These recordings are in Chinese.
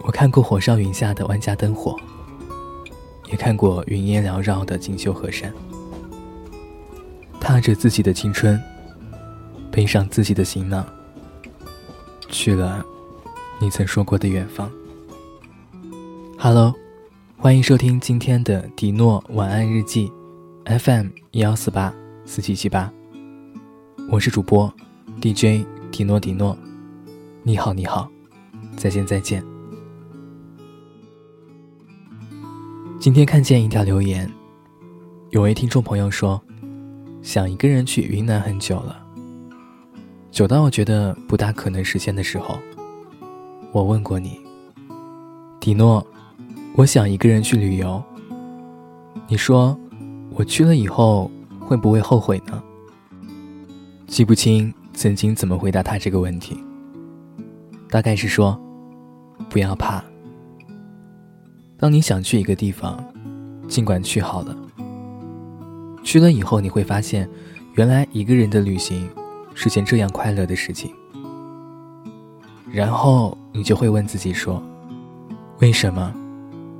我看过火烧云下的万家灯火，也看过云烟缭绕的锦绣河山。踏着自己的青春，背上自己的行囊，去了你曾说过的远方。Hello，欢迎收听今天的迪诺晚安日记，FM 幺四八四七七八。我是主播 DJ 迪诺迪诺，你好你好，再见再见。今天看见一条留言，有位听众朋友说，想一个人去云南很久了，久到我觉得不大可能实现的时候，我问过你，迪诺，我想一个人去旅游。你说，我去了以后会不会后悔呢？记不清曾经怎么回答他这个问题，大概是说，不要怕。当你想去一个地方，尽管去好了。去了以后，你会发现，原来一个人的旅行是件这样快乐的事情。然后你就会问自己说，为什么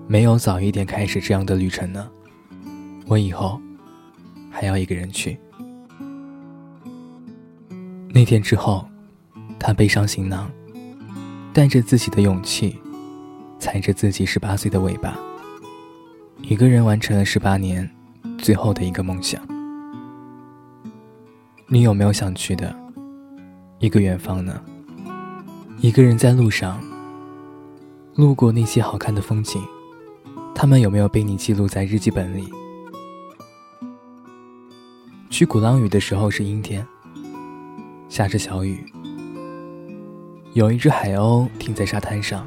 没有早一点开始这样的旅程呢？我以后还要一个人去。那天之后，他背上行囊，带着自己的勇气，踩着自己十八岁的尾巴，一个人完成了十八年最后的一个梦想。你有没有想去的一个远方呢？一个人在路上，路过那些好看的风景，他们有没有被你记录在日记本里？去鼓浪屿的时候是阴天。下着小雨，有一只海鸥停在沙滩上，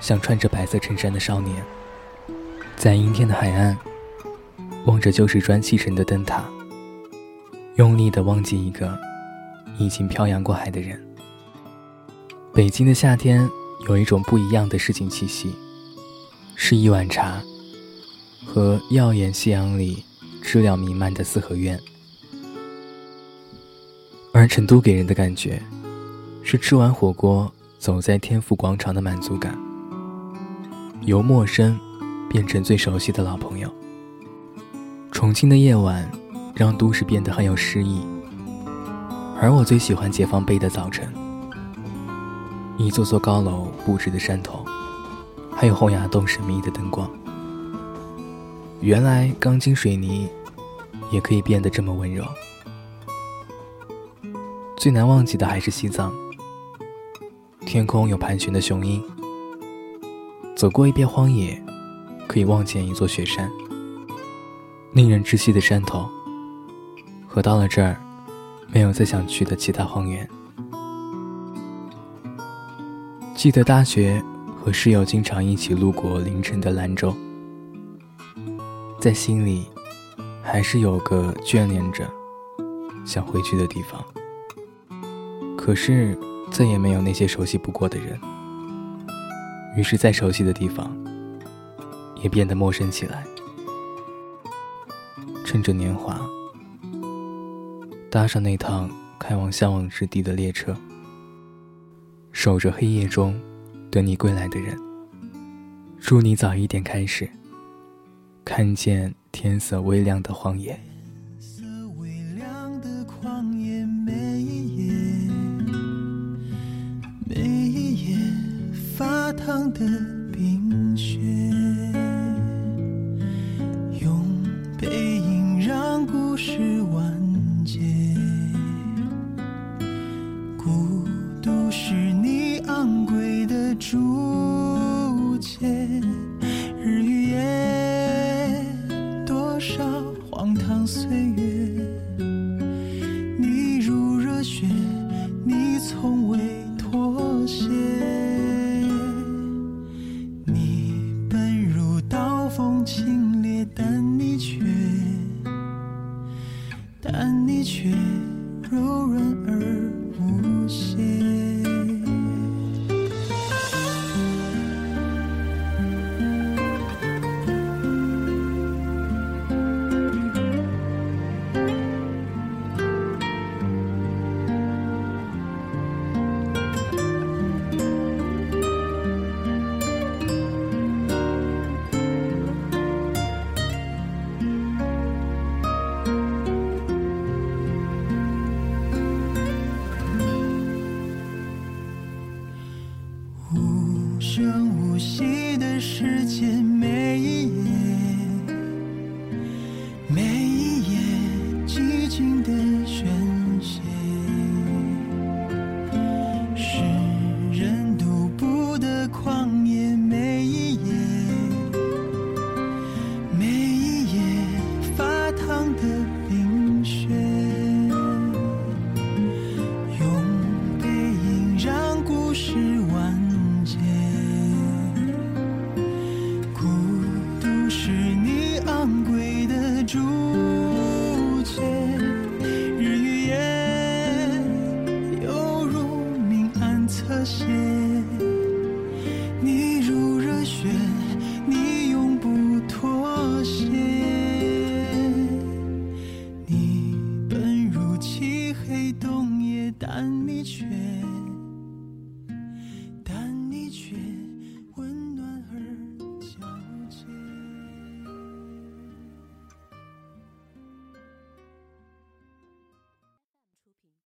像穿着白色衬衫的少年，在阴天的海岸，望着旧石砖砌成的灯塔，用力的忘记一个已经漂洋过海的人。北京的夏天有一种不一样的市井气息，是一碗茶和耀眼夕阳里知了弥漫的四合院。而成都给人的感觉，是吃完火锅走在天府广场的满足感，由陌生变成最熟悉的老朋友。重庆的夜晚让都市变得很有诗意，而我最喜欢解放碑的早晨，一座座高楼布置的山头，还有洪崖洞神秘的灯光。原来钢筋水泥也可以变得这么温柔。最难忘记的还是西藏，天空有盘旋的雄鹰。走过一片荒野，可以望见一座雪山，令人窒息的山头，和到了这儿，没有再想去的其他荒原。记得大学和室友经常一起路过凌晨的兰州，在心里，还是有个眷恋着想回去的地方。可是，再也没有那些熟悉不过的人。于是，再熟悉的地方，也变得陌生起来。趁着年华，搭上那趟开往向往之地的列车，守着黑夜中等你归来的人。祝你早一点开始，看见天色微亮的荒野。烫的冰雪，用背影让故事完结。孤独是你昂贵的竹节，日与夜，多少荒唐岁月，但你却柔软而无邪。悬无息的世界。贵的竹签日与夜犹如明暗侧写。你如热血